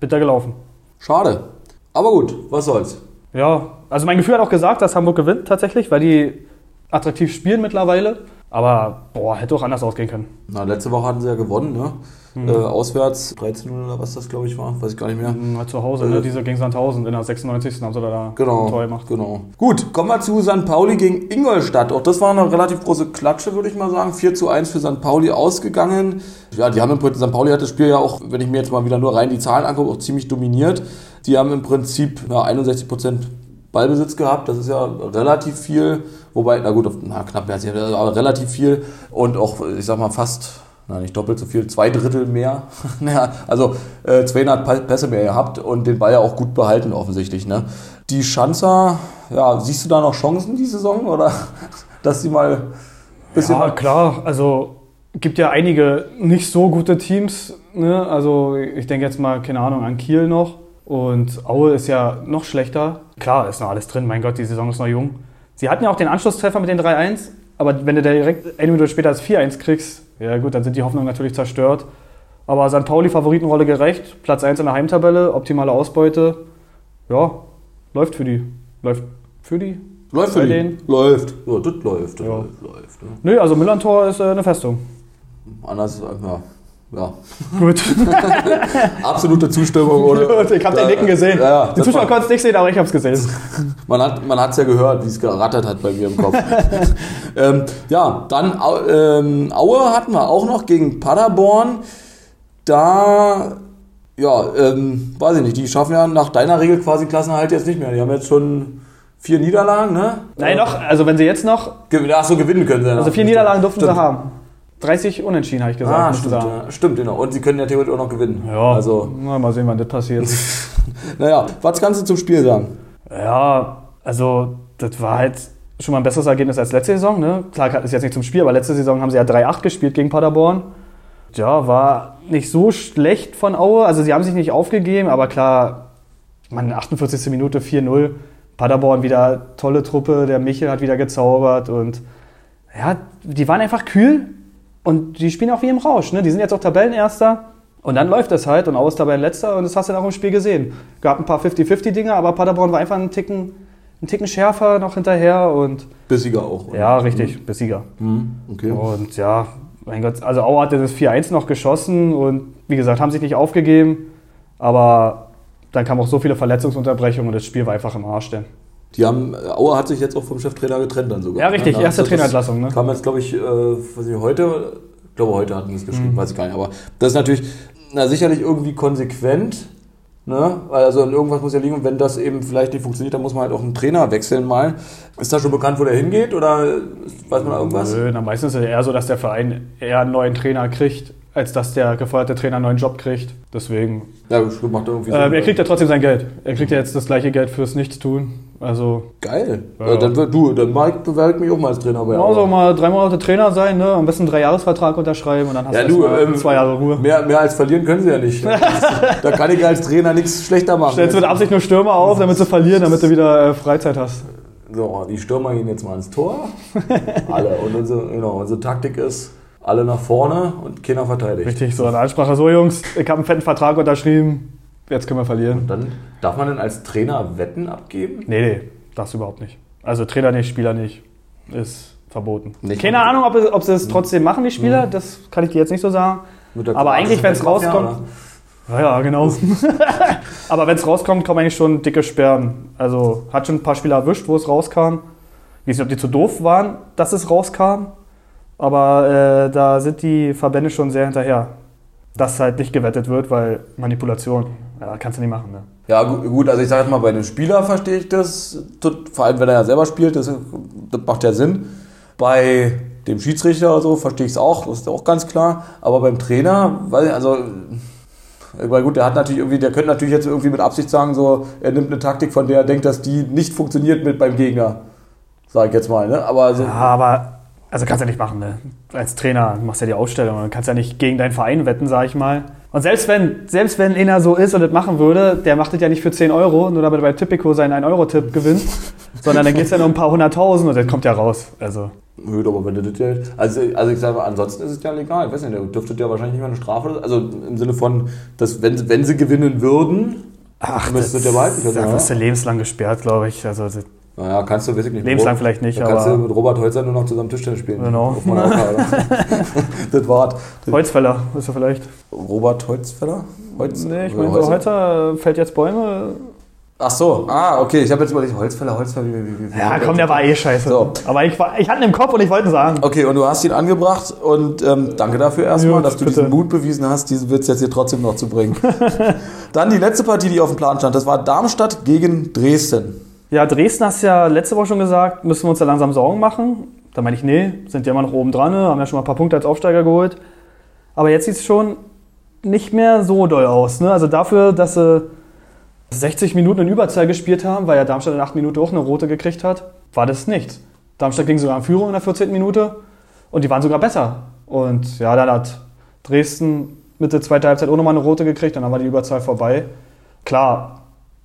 bitter gelaufen. Schade. Aber gut, was soll's. Ja, also mein Gefühl hat auch gesagt, dass Hamburg gewinnt tatsächlich, weil die attraktiv spielen mittlerweile. Aber boah, hätte auch anders ausgehen können. Na, letzte Woche hatten sie ja gewonnen, ne? Mhm. Äh, auswärts 13 oder was das, glaube ich, war. Weiß ich gar nicht mehr. Mal zu Hause, ne? Diese gegen Sandhausen in der 96. haben sie da ein Genau, Tor gemacht. genau. Gut, kommen wir zu St. Pauli gegen Ingolstadt. Auch das war eine relativ große Klatsche, würde ich mal sagen. 4 zu 1 für St. Pauli ausgegangen. Ja, die haben im Prinzip, St. Pauli hat das Spiel ja auch, wenn ich mir jetzt mal wieder nur rein die Zahlen angucke, auch ziemlich dominiert. Die haben im Prinzip ja, 61 Prozent Ballbesitz gehabt. Das ist ja relativ viel. Wobei, na gut, na, knapp mehr als die Hälfte, aber relativ viel. Und auch, ich sag mal, fast, na nicht doppelt so viel, zwei Drittel mehr. [LAUGHS] naja, also äh, 200 Pa- Pässe mehr gehabt und den Ball ja auch gut behalten offensichtlich. Ne? Die Schanzer, ja, siehst du da noch Chancen die Saison oder [LAUGHS] dass sie mal ein bisschen... Ja, klar. Also gibt ja einige nicht so gute Teams. Ne? Also ich denke jetzt mal, keine Ahnung, an Kiel noch. Und Aue ist ja noch schlechter. Klar, ist noch alles drin. Mein Gott, die Saison ist noch jung. Sie hatten ja auch den Anschlusstreffer mit den 3-1. Aber wenn du direkt eine Minute später das 4-1 kriegst, ja gut, dann sind die Hoffnungen natürlich zerstört. Aber St. Pauli Favoritenrolle gerecht. Platz 1 in der Heimtabelle, optimale Ausbeute. Ja, läuft für die. Läuft für die. läuft für die. denen? Läuft. Ja, das läuft. Das Ja. läuft, läuft ne? Nö, also Millantor ist äh, eine Festung. Anders, äh, ja. Ja. Gut. [LAUGHS] Absolute Zustimmung. Oder? ich habe den Nicken gesehen. Ja, ja, die Zuschauer konnten es nicht sehen, aber ich habe es gesehen. Man hat man hat's ja gehört, wie es gerattert hat bei mir im Kopf. [LAUGHS] ähm, ja, dann ähm, Aue hatten wir auch noch gegen Paderborn. Da, ja, ähm, weiß ich nicht, die schaffen ja nach deiner Regel quasi Klassenerhalt jetzt nicht mehr. Die haben jetzt schon vier Niederlagen, ne? Nein, noch, also wenn sie jetzt noch, Ach so, gewinnen können sie. also vier Niederlagen durften Stimmt. sie haben. 30 Unentschieden, habe ich gesagt. Ah, stimmt, ja. stimmt, genau. Und sie können ja theoretisch auch noch gewinnen. Ja, Also, na, mal sehen, wann das passiert. [LAUGHS] naja, was kannst du zum Spiel sagen? ja, also das war halt schon mal ein besseres Ergebnis als letzte Saison. Ne? Klar, ist jetzt nicht zum Spiel, aber letzte Saison haben sie ja 3-8 gespielt gegen Paderborn. Ja, war nicht so schlecht von Aue. Also sie haben sich nicht aufgegeben, aber klar, meine, 48. Minute 4-0. Paderborn wieder tolle Truppe, der Michel hat wieder gezaubert und ja, die waren einfach kühl und die spielen auch wie im Rausch. Ne? Die sind jetzt auch Tabellenerster und dann läuft es halt und Aue ist Tabellenletzter und das hast du dann auch im Spiel gesehen. Gab ein paar 50-50-Dinger, aber Paderborn war einfach einen Ticken, einen Ticken schärfer noch hinterher und Bissiger auch. oder? ja, richtig, bis Sieger. Hm, okay. Und ja, mein Gott, also Aue hatte das 4-1 noch geschossen und wie gesagt, haben sich nicht aufgegeben, aber dann kamen auch so viele Verletzungsunterbrechungen und das Spiel war einfach im Arsch denn. Die haben, Aue hat sich jetzt auch vom Cheftrainer getrennt dann sogar. Ja, richtig, Ne? erste Das- Trainerentlassung, ne? Kam jetzt, glaube ich, äh, weiß ich, heute, ich glaube, heute hatten sie es Mhm. geschrieben, weiß ich gar nicht. Aber das ist natürlich, na, sicherlich irgendwie konsequent, ne? Also irgendwas muss ja liegen und wenn das eben vielleicht nicht funktioniert, dann muss man halt auch einen Trainer wechseln mal. Ist da schon bekannt, wo der hingeht oder weiß man da irgendwas? Nö, na, meistens ist es eher so, dass der Verein eher einen neuen Trainer kriegt, als dass der gefeuerte Trainer einen neuen Job kriegt. Deswegen. Ja, macht irgendwie Ähm, er kriegt ja trotzdem sein Geld. Er kriegt ja jetzt das gleiche Geld fürs Nichtstun. Also, Geil. Ja. Dann wird du, dann Mike bewerbe ich mich auch mal als Trainer bei also Aue. mal drei Monate Trainer sein, ne? am besten einen Dreijahresvertrag unterschreiben und dann hast Ja, du du, ähm, zwei Jahre Ruhe. Mehr, mehr als verlieren können sie ja nicht. [LAUGHS] da kann ich als Trainer nichts schlechter machen. Stellst mit Absicht nur Stürmer auf, damit sie verlieren, damit du wieder äh, Freizeit hast. So, die Stürmer gehen jetzt mal ins Tor. alle. Und unsere, genau, unsere Taktik ist, alle nach vorne und keiner verteidigt. Richtig, so eine Ansprache. So, Jungs, ich habe einen fetten Vertrag unterschrieben. Jetzt können wir verlieren. Dann darf man denn als Trainer Wetten abgeben? Nee, nee, das überhaupt nicht. Also Trainer nicht, Spieler nicht. Ist verboten. Nicht Keine. Ahnung, ob, es- ob sie es trotzdem machen, die Spieler. Das kann ich dir jetzt nicht so sagen. Aber eigentlich, wenn es rauskommt. Ja, ja, genau. [LAUGHS] Aber wenn es rauskommt, kommen eigentlich schon dicke Sperren. Also hat schon ein paar Spieler erwischt, wo es rauskam. Ich weiß nicht, ob die zu doof waren, dass es rauskam. Aber äh, da sind die Verbände schon sehr hinterher. Dass halt nicht gewettet wird, weil Manipulation, ja, kannst du nicht machen. Ne? Ja, gu- gut, also ich sage jetzt mal, bei dem Spieler verstehe ich das, vor allem wenn er ja selber spielt, das, das macht ja Sinn. Bei dem Schiedsrichter oder so verstehe ich es auch, das ist auch ganz klar. Aber beim Trainer, ich, also Weil gut, der hat natürlich irgendwie, der könnte natürlich jetzt irgendwie mit Absicht sagen, so, er nimmt eine Taktik, von der er denkt, dass die nicht funktioniert mit beim Gegner. Sag ich jetzt mal, ne? Aber so, Ja, aber also kannst du ja nicht machen, ne? Als Trainer machst du ja die Ausstellung und kannst ja nicht gegen deinen Verein wetten, sag ich mal. Und selbst wenn, selbst wenn einer so ist und das machen würde, der macht das ja nicht für 10 Euro, nur damit er bei Tipico seinen 1-Euro-Tipp gewinnt, [LAUGHS] sondern dann geht es ja nur um ein paar hunderttausend und das kommt ja raus. Also, Gut, aber wenn du das ja, also, also ich sage ansonsten ist es ja legal. Ich weiß nicht, der dürfte ja wahrscheinlich nicht mal eine Strafe, also im Sinne von, dass wenn, wenn sie gewinnen würden, ach, müsste das ja behalten können. da ja. wirst du lebenslang gesperrt, glaube ich. Also, das- Naja, kannst du, weiß ich nicht. Lebenslang vielleicht nicht, dann kannst du aber- mit Robert Holzer nur noch zusammen Tischtennis spielen. Genau. [LAUGHS] Das war's. Holzfäller ist er vielleicht. Robert Holzfäller? Holz, Nee, ich meine, so Holzer? heute fällt jetzt Bäume. Ach so, ah, okay. Ich habe jetzt überlegt, Holzfäller, Holzfäller, wie, wie, wie, Ja, komm, der war eh scheiße. So. Aber ich, war, ich hatte ihn im Kopf und ich wollte ihn sagen. Okay, und du hast ihn angebracht und ähm, danke dafür erstmal, Gut, dass du bitte. diesen Mut bewiesen hast, diesen Witz jetzt hier trotzdem noch zu bringen. [LAUGHS] Dann die letzte Partie, die auf dem Plan stand, das war Darmstadt gegen Dresden. Ja, Dresden hast ja letzte Woche schon gesagt, müssen wir uns da langsam Sorgen machen. Da meine ich, nee, sind ja immer noch oben dran, ne, haben ja schon mal ein paar Punkte als Aufsteiger geholt. Aber jetzt sieht es schon nicht mehr so doll aus. Ne? Also dafür, dass sie 60 Minuten in Überzahl gespielt haben, weil ja Darmstadt in 8 Minuten auch eine rote gekriegt hat, war das nichts. Darmstadt ging sogar in Führung in der 14. Minute und die waren sogar besser. Und ja, dann hat Dresden Mitte zweiter Halbzeit auch nochmal eine rote gekriegt, dann war die Überzahl vorbei. Klar,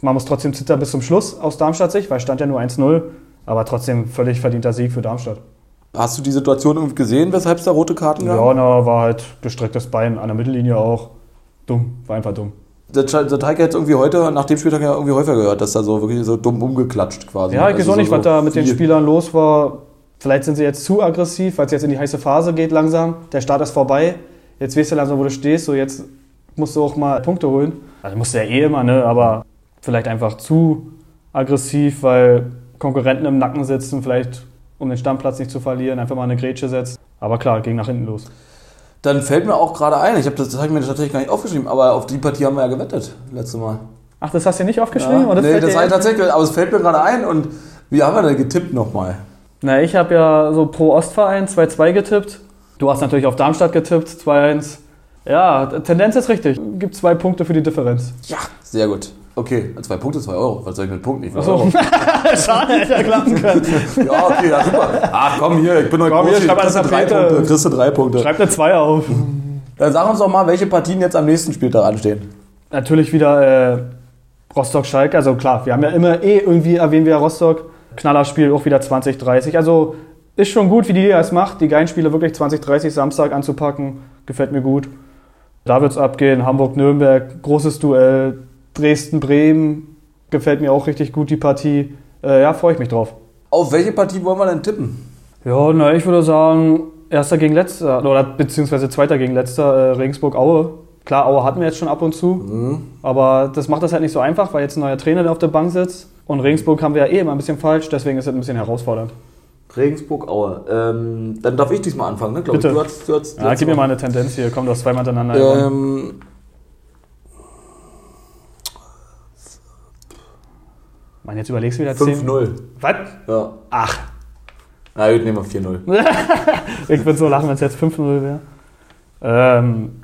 man muss trotzdem zittern bis zum Schluss aus Darmstadt Sicht, weil es stand ja nur 1-0, aber trotzdem völlig verdienter Sieg für Darmstadt. Hast du die Situation irgendwie gesehen, weshalb es da rote Karten gab? Ja, na, war halt gestrecktes Bein an der Mittellinie auch. Dumm, war einfach dumm. Der, Teig hat irgendwie heute, nach dem Spieltag ja irgendwie häufiger gehört, dass da so wirklich so dumm umgeklatscht quasi. Ja, ich weiß Also auch nicht, so was da mit den Spielern los war. Vielleicht sind sie jetzt zu aggressiv, weil es jetzt in die heiße Phase geht langsam. Der Start ist vorbei. Jetzt weißt du langsam, wo du stehst. So jetzt musst du auch mal Punkte holen. Also musst du ja eh immer, ne? Aber vielleicht einfach zu aggressiv, weil Konkurrenten im Nacken sitzen, vielleicht um den Stammplatz nicht zu verlieren, einfach mal eine Grätsche setzt. Aber klar, ging nach hinten los. Dann fällt mir auch gerade ein, ich habe das, das hab ich mir tatsächlich gar nicht aufgeschrieben, aber auf die Partie haben wir ja gewettet, letzte Mal. Ach, das hast du nicht aufgeschrieben? Ja, Oder nee, fällt das war jetzt- tatsächlich, aber es fällt mir gerade ein und wie haben wir denn getippt nochmal? Na, ich habe ja so pro Ostverein 2-2 getippt. Du hast natürlich auf Darmstadt getippt, 2-1. Ja, Tendenz ist richtig. Gibt zwei Punkte für die Differenz. Ja, sehr gut. Okay, zwei Punkte, zwei Euro. Was soll ich mit Punkten? Ich will. Euro. Schade, hätte ja klappen können. [LAUGHS] Ja, okay, ja, super. Ach komm hier, ich bin heute Komm, hier, schreib mal drei. Punkte. Kriegst du drei Punkte. Schreib eine 2 auf. Dann sag uns doch mal, welche Partien jetzt am nächsten Spieltag anstehen. Natürlich wieder äh, Rostock-Schalke. Also klar, wir haben ja immer eh irgendwie erwähnen wir Rostock. Knallerspiel auch wieder 2030. Also ist schon gut, wie die Liga es macht, die geilen Spiele wirklich 2030 Samstag anzupacken. Gefällt mir gut. Da wird's abgehen. Hamburg-Nürnberg, großes Duell. Dresden-Bremen gefällt mir auch richtig gut, die Partie. Äh, ja, freue ich mich drauf. Auf welche Partie wollen wir denn tippen? Ja, na, ich würde sagen, erster gegen letzter, oder beziehungsweise zweiter gegen letzter, äh, Regensburg-Aue. Klar, Aue hatten wir jetzt schon ab und zu, aber das macht das halt nicht so einfach, weil jetzt ein neuer Trainer auf der Bank sitzt. Und Regensburg haben wir ja eh immer ein bisschen falsch, deswegen ist es ein bisschen herausfordernd. Regensburg, Aue. Ähm, dann darf ich diesmal anfangen, ne? Glaub Bitte. Ich. Du hast, du hast, du Ja, hast gib mir mal eine Tendenz hier, komm, du hast zweimal hintereinander. Ähm, Mann, jetzt überlegst du wieder 10. 5-0. Was? Ja. Ach, Na gut, nehmen wir 4-0. [LAUGHS] ich würde so lachen, wenn es jetzt 5-0 wäre. Ähm,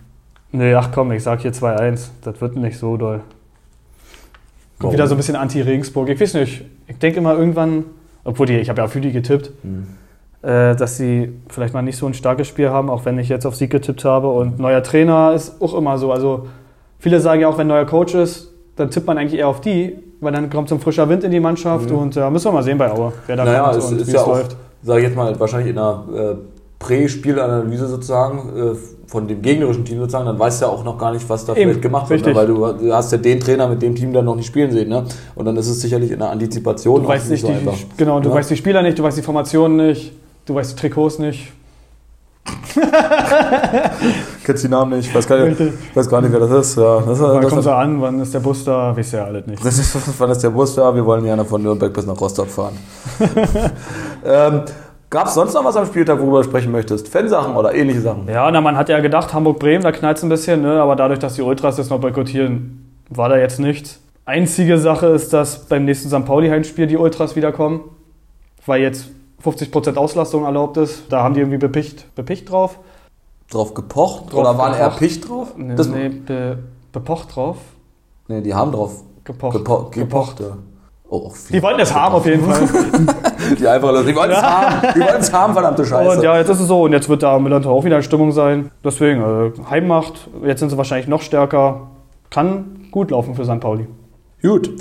nee, ach komm, ich sag hier 2-1. Das wird nicht so doll. Warum? Wieder so ein bisschen anti-Regensburg. Ich weiß nicht. Ich denke immer irgendwann, obwohl die, ich habe ja für die getippt, Hm. äh, dass sie vielleicht mal nicht so ein starkes Spiel haben, auch wenn ich jetzt auf Sieg getippt habe. Und neuer Trainer ist auch immer so. Also viele sagen ja auch, wenn neuer Coach ist, dann tippt man eigentlich eher auf die, weil dann kommt so ein frischer Wind in die Mannschaft Mhm. und äh, müssen wir mal sehen bei Aue, wer da Naja, kommt es und wie ja es auch, läuft. sage ich jetzt mal, wahrscheinlich in einer äh, Prä-Spielanalyse sozusagen äh, von dem gegnerischen Team sozusagen, dann weißt du ja auch noch gar nicht, was da Eben, vielleicht gemacht wird, ne? weil du, hast ja den Trainer mit dem Team dann noch nicht spielen sehen, ne? Und dann ist es sicherlich in der Antizipation Du weißt nicht, die, einfach. genau, du Ja. weißt die Spieler nicht, du weißt die Formationen nicht, du weißt die Trikots nicht. [LAUGHS] Kennst die Namen nicht, weiß gar nicht, weiß gar nicht wer das ist. Ja, das, Wann kommt er an, wann ist der Bus da, wisst ihr ja alles nicht. ist, [LAUGHS] wann ist der Bus da? Wir wollen gerne von Nürnberg bis nach Rostock fahren. [LAUGHS] ähm, Gab es sonst noch was am Spieltag, worüber du sprechen möchtest? Fansachen oder ähnliche Sachen? Ja, na, man hat ja gedacht, Hamburg-Bremen, da knallt es ein bisschen, ne? aber dadurch, dass die Ultras das noch boykottieren, war da jetzt nichts. Einzige Sache ist, dass beim nächsten St. Pauli-Heimspiel die Ultras wiederkommen, weil jetzt 50% Auslastung erlaubt ist. Da haben die irgendwie bepicht, bepicht drauf. Drauf gepocht? Drauf oder waren eher gepocht. Picht drauf? Nee, Das- nee, be, bepocht drauf. Nee, die haben drauf Gepocht. gepo gepocht. Ja. Oh. Die wollten es haben auf jeden Fall. [LAUGHS] Die einfach, die wollen es haben. Die wollen es haben, verdammte Scheiße. Und ja, jetzt ist es so. Und jetzt wird da am Millantor auch wieder in Stimmung sein. Deswegen, äh, Heimmacht. Jetzt sind sie wahrscheinlich noch stärker. Kann gut laufen für St. Pauli. Gut.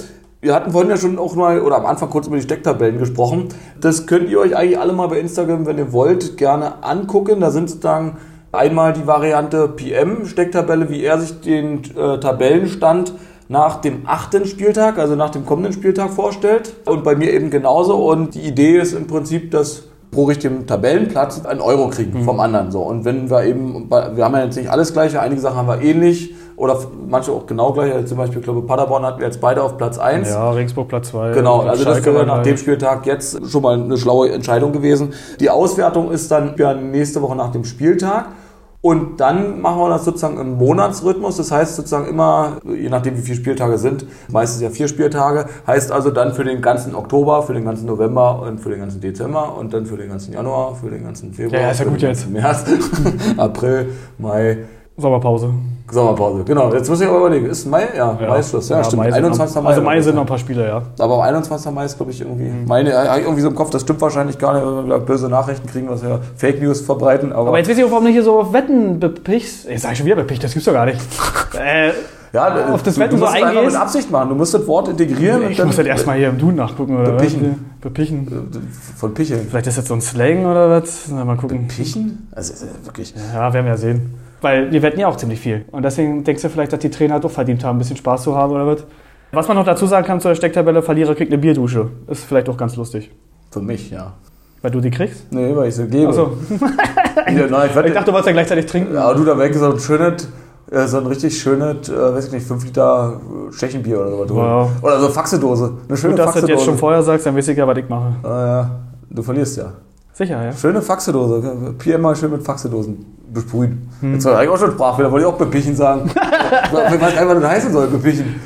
Wir hatten vorhin ja schon auch mal oder am Anfang kurz über die Stecktabellen gesprochen. Das könnt ihr euch eigentlich alle mal bei Instagram, wenn ihr wollt, gerne angucken. Da sind sozusagen einmal die Variante PM-Stecktabelle, wie er sich den äh, Tabellenstand nach dem achten Spieltag, also nach dem kommenden Spieltag vorstellt. Und bei mir eben genauso. Und die Idee ist im Prinzip, dass pro richtigen Tabellenplatz einen Euro kriegen vom anderen. So. Und wenn wir eben, wir haben ja jetzt nicht alles gleiche, einige Sachen haben wir ähnlich oder manche auch genau gleich. Also zum Beispiel, ich glaube, Paderborn hatten wir jetzt beide auf Platz 1. Ja, Regensburg Platz 2. Genau, also das wäre nach dem Spieltag jetzt schon mal eine schlaue Entscheidung gewesen. Die Auswertung ist dann ja nächste Woche nach dem Spieltag. Und dann machen wir das sozusagen im Monatsrhythmus. Das heißt sozusagen immer, je nachdem wie viele Spieltage sind, meistens ja vier Spieltage, heißt also dann für den ganzen Oktober, für den ganzen November und für den ganzen Dezember und dann für den ganzen Januar, für den ganzen Februar, Ja, ja, ist ja gut jetzt. März, [LAUGHS] April, Mai, Sommerpause. Sommerpause. Genau, jetzt muss ich aber überlegen, ist Mai? Ja, Mai ist Schluss. Ja, stimmt. Mai sind 21. noch, Mai. Also Mai sind noch ein paar Spiele, ja. Aber am 21. Mai ist, glaube ich, irgendwie. Mhm. Meine, irgendwie so im Kopf, das stimmt wahrscheinlich gar nicht, weil wir böse Nachrichten kriegen, was wir Fake News verbreiten. Aber, Aber jetzt weiß ich auch, warum du hier so auf Wetten bepichst. Jetzt sag ich schon wieder bepicht, das gibt's doch gar nicht. [LAUGHS] äh, ja, auf das du, Wetten du so musst es einfach mit Absicht machen. Du musst das Wort integrieren. ich muss halt erstmal hier im Duden nachgucken. Oder Bepichen. Was? Bepichen. Von Picheln. Vielleicht ist das so ein Slang oder was? Na, mal gucken. Pichen? Also äh, wirklich. Ja, werden wir ja sehen. Weil wir wetten ja auch ziemlich viel. Und deswegen denkst du vielleicht, dass die Trainer doch verdient haben, ein bisschen Spaß zu haben oder was. Was man noch dazu sagen kann zu der Stecktabelle, Verlierer kriegt eine Bierdusche. Ist vielleicht auch ganz lustig. Für mich, ja. Weil du die kriegst? Nee, weil ich sie gebe. Achso. [LAUGHS] Ja, nein, ich, Ich dachte, du wolltest ja gleichzeitig trinken. ja, du da weg so ein schönes, äh, so ein richtig schönes, äh, weiß ich nicht, 5 Liter äh, Tschechenbier oder so. Wow. Oder so Faxedose. Eine schöne Gut, dass du das Faxedose. jetzt schon vorher sagst, dann weiß ich ja, was ich mache. Ah, ja. Du verlierst ja. Sicher, ja. Schöne Faxedose. Pierre mal schön mit Faxedosen besprühen. Hm. Jetzt war eigentlich auch schon Sprachfehler, wollte ich auch bepichen sagen. [LAUGHS] ich weiß einfach, was das heißen soll, bepichen.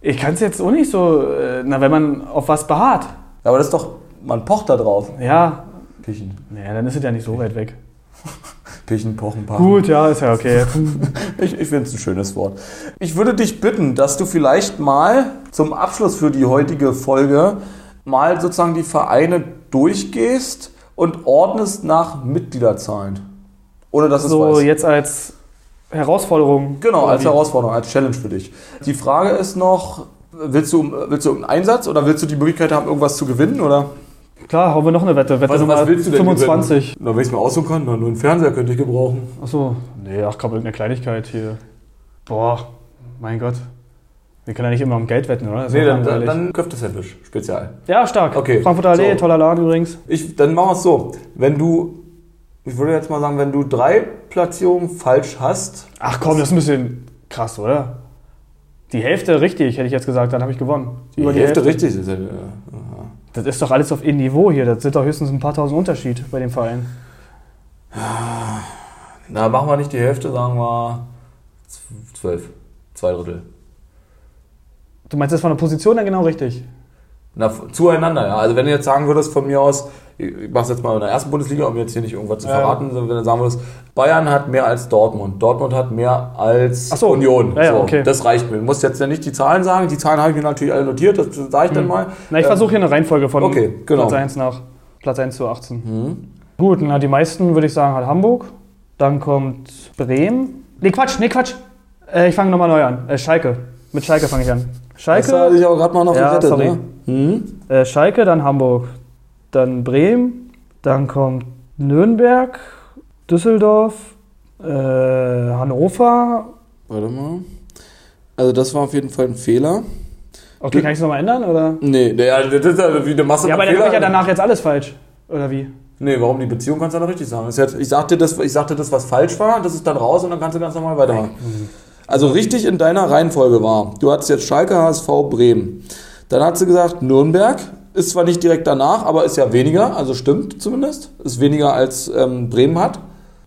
Ich kann es jetzt auch nicht so, äh, na, wenn man auf was beharrt. Ja, aber das ist doch, man pocht da drauf. Ja, Pichen. naja, dann ist es ja nicht so weit weg. [LAUGHS] Pichen, pochen, pachen. Gut, ja, ist ja okay. [LAUGHS] Ich, ich finde es ein schönes Wort. Ich würde dich bitten, dass du vielleicht mal zum Abschluss für die heutige Folge mal sozusagen die Vereine durchgehst und ordnest nach Mitgliederzahlen. Ohne dass es So, weiß. jetzt als Herausforderung. Genau, als wie? Herausforderung, als Challenge für dich. Die Frage ist noch, willst du, willst du irgendeinen Einsatz oder willst du die Möglichkeit haben, irgendwas zu gewinnen? Oder? Klar, hauen wir noch eine Wette. Wette Nummer 25. Na, wenn ich es mir aussuchen kann, na, nur einen Fernseher könnte ich gebrauchen. Achso. Nee, ach komm, irgendeine Kleinigkeit hier. Boah, mein Gott. Wir können ja nicht immer um Geld wetten, oder? Das Nee, dann, dann, dann Köfte-Sandwich, Spezial. ja, stark. Okay, Frankfurter Allee, so. toller Laden übrigens. Ich, dann machen wir es so. Wenn du, ich würde jetzt mal sagen, wenn du drei Platzierungen falsch hast, Ach komm, das ist ein bisschen krass, oder? Die Hälfte richtig, hätte ich jetzt gesagt, dann habe ich gewonnen. die Hälfte, richtig ist. Ja, ja. Das ist doch alles auf ein Niveau hier. Das sind doch höchstens ein paar tausend Unterschied bei dem Verein. Na, machen wir nicht die Hälfte, sagen wir zwölf. Zwei Drittel. Du meinst das von der Position dann genau richtig? Na, zueinander, ja. Also wenn du jetzt sagen würdest von mir aus, ich mach's jetzt mal in der ersten Bundesliga, um jetzt hier nicht irgendwas zu Ja. verraten, sondern wenn du sagen würdest, Bayern hat mehr als Dortmund, Dortmund hat mehr als so. Union. Ja, ja, so, okay. Das reicht mir. Du musst jetzt ja nicht die Zahlen sagen, die Zahlen habe ich mir natürlich alle notiert, das sage ich dann mal. Na, ich Ähm, versuche hier eine Reihenfolge von okay, genau. Platz 1 nach Platz 1 zu 18. Mhm. Gut, na, die meisten würde ich sagen hat Hamburg. Dann kommt Bremen. Nee, Quatsch, nee, Quatsch. Äh, ich fange nochmal neu an. Äh, Schalke. Mit Schalke fange ich an. Das hatte Schalke, ich aber gerade mal noch Ja, gerettet, sorry. ne? Mhm. äh, Schalke, dann Hamburg. Dann Bremen. Dann kommt Nürnberg, Düsseldorf, äh, Hannover. Warte mal. Also das war auf jeden Fall ein Fehler. Okay, kann ich es nochmal ändern? Oder? Nee, der, das ist ja wie eine Masse Ja, aber dann habe ich ja danach jetzt alles falsch. Oder wie? Nee, warum die Beziehung kannst du ja noch richtig sagen. Ich, sagte das, ich sagte das, was falsch war, das ist dann raus und dann kannst du ganz normal weitermachen. Also richtig in deiner Reihenfolge war, du hattest jetzt Schalke, HSV, Bremen. Dann hat sie gesagt, Nürnberg ist zwar nicht direkt danach, aber ist ja weniger, also stimmt zumindest. Ist weniger als ähm, Bremen hat.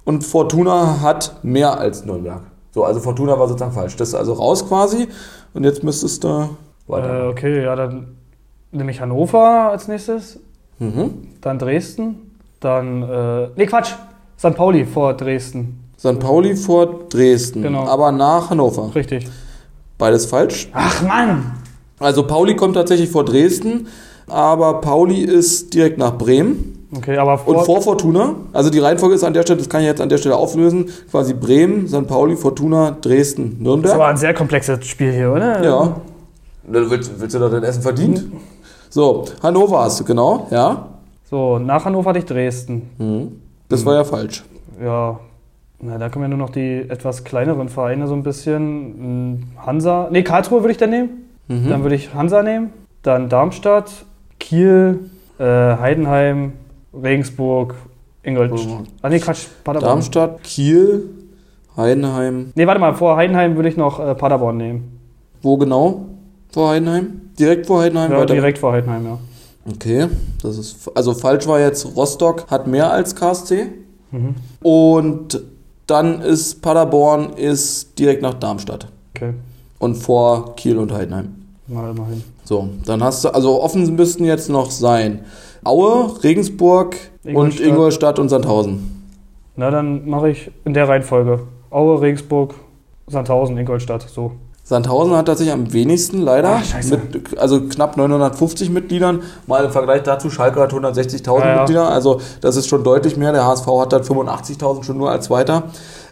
Und Fortuna hat mehr als Nürnberg. So, also Fortuna war sozusagen falsch. Das ist also raus quasi. Und jetzt müsstest du Äh, weiter. okay, ja, dann nehme ich Hannover als nächstes. Mhm. Dann Dresden. Dann, äh, nee, Quatsch. St. Pauli vor Dresden. St. Pauli vor Dresden, Genau. aber nach Hannover. Richtig. Beides falsch. Ach Mann! Also Pauli kommt tatsächlich vor Dresden, aber Pauli ist direkt nach Bremen Okay, aber und vor, vor Fortuna. Also die Reihenfolge ist an der Stelle, das kann ich jetzt an der Stelle auflösen, quasi Bremen, St. Pauli, Fortuna, Dresden, das Nürnberg. war ein sehr komplexes Spiel hier, oder? Ja. Dann willst, willst du doch dein Essen verdient? So, Hannover hast du, genau, ja. So, nach Hannover hatte ich Dresden. Mhm. Das war ja falsch. Ja, na, da kommen ja nur noch die etwas kleineren Vereine so ein bisschen. Hm, Hansa, nee, Karlsruhe würde ich dann nehmen. Mhm. Dann würde ich Hansa nehmen. Dann Darmstadt, Kiel, äh, Heidenheim, Regensburg, Ingolstadt. Ah, nee, Quatsch, Paderborn. Darmstadt, Kiel, Heidenheim. Nee, warte mal, vor Heidenheim würde ich noch äh, Paderborn nehmen. Wo genau? Vor Heidenheim? Direkt vor Heidenheim? Ja, Weiter- direkt vor Heidenheim, ja. Okay, das ist also falsch war jetzt Rostock hat mehr als KSC Mhm. und dann ist Paderborn ist direkt nach Darmstadt Okay, und vor Kiel und Heidenheim. mal immerhin. So, dann hast du also offen müssten jetzt noch sein Aue, Regensburg und Ingolstadt. Ingolstadt und Sandhausen. Na, dann mache ich in der Reihenfolge. Aue, Regensburg, Sandhausen, Ingolstadt, so. Sandhausen hat tatsächlich am wenigsten leider, Ah, scheiße. mit also knapp 950 Mitgliedern. Mal im Vergleich dazu, Schalke hat 160.000 Ja, ja. Mitglieder, also das ist schon deutlich mehr. Der HSV hat dann 85.000 schon nur als Zweiter.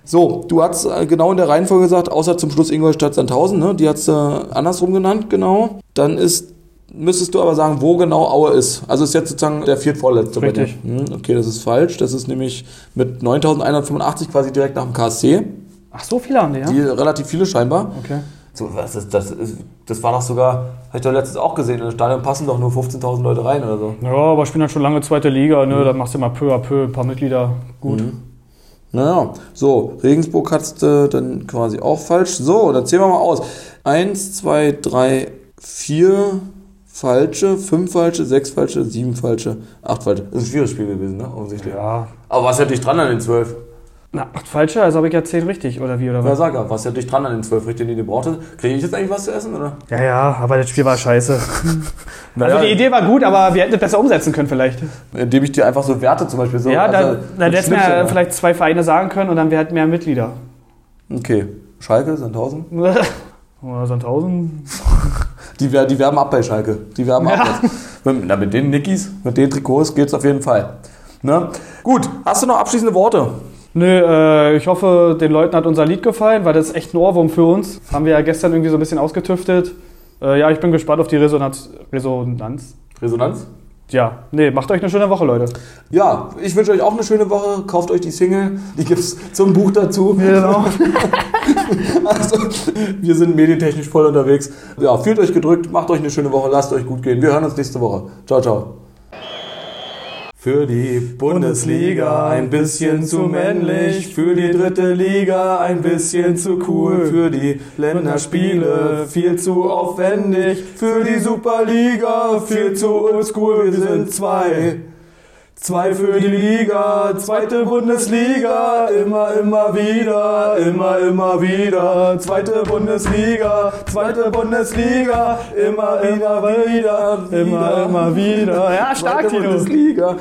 So, du hast äh, genau in der Reihenfolge gesagt, außer zum Schluss Ingolstadt Sandhausen, ne? die hast du äh, andersrum genannt, genau. Dann ist, müsstest du aber sagen, wo genau Aue ist. Also ist jetzt sozusagen der viertvorletzte. Richtig. Hm, okay, das ist falsch. Das ist nämlich mit 9.185 quasi direkt nach dem KSC. Ach, so viele haben die, ja? Die relativ viele scheinbar. Okay. So, was ist, das, ist, das war doch sogar, habe ich doch letztens auch gesehen, in Stadion passen doch nur 15.000 Leute rein oder so. Ja, aber spielen halt schon lange zweite Liga, Mhm. ne? Da machst du mal peu à peu ein paar Mitglieder gut. Naja, so, Regensburg hattest du dann quasi auch falsch. So, dann zählen wir mal aus. Eins, zwei, drei, vier falsche, fünf falsche, sechs falsche, sieben falsche, acht falsche. Das ist ein schwieriges Spiel gewesen, ne? Offensichtlich. Ja. Aber was hätte dich dran an den zwölf? Na, acht falsche, also habe ich ja zehn richtig, oder wie, oder Ja, was? sag ja, was hätte dich dran an den zwölf richtig, die du brauchtest? Kriege ich jetzt eigentlich was zu essen, oder? Ja, ja, aber das Spiel war scheiße. [LAUGHS] Naja. Also die Idee war gut, aber wir hätten es besser umsetzen können vielleicht. Indem ich dir einfach so Werte zum Beispiel so. ja, also, dann, dann hätten wir Schnipsel, ja ne? vielleicht zwei Vereine sagen können und dann wäre halt mehr Mitglieder. Okay. Schalke, Sandhausen? [LAUGHS] Oder Sandhausen? [LAUGHS] Die, wer- die werben ab bei Schalke. Die werben Ja. ab. Mit, na, mit den Nickys, mit den Trikots geht's auf jeden Fall. Ne? Gut, hast du noch abschließende Worte? Nö, äh, ich hoffe, den Leuten hat unser Lied gefallen, weil das ist echt ein Ohrwurm für uns. Haben wir ja gestern irgendwie so ein bisschen ausgetüftet. Äh, ja, ich bin gespannt auf die Resonanz. Resonanz? Resonanz? Ja, nee, macht euch eine schöne Woche, Leute. Ja, ich wünsche euch auch eine schöne Woche. Kauft euch die Single, die gibt's zum Buch dazu. Genau. [LAUGHS] Also, wir sind medientechnisch voll unterwegs. Ja, fühlt euch gedrückt, macht euch eine schöne Woche, lasst euch gut gehen. Wir hören uns nächste Woche. Ciao, ciao. Für die Bundesliga ein bisschen zu männlich, für die dritte Liga ein bisschen zu cool, für die Länderspiele viel zu aufwendig, für die Superliga viel zu oldschool. Wir sind zwei. Zwei für die Liga, zweite Bundesliga, immer, immer wieder, immer, immer wieder. Zweite Bundesliga, zweite Bundesliga, immer, immer wieder, Immer, immer wieder. Ja, stark, Zweite Tino. Bundesliga.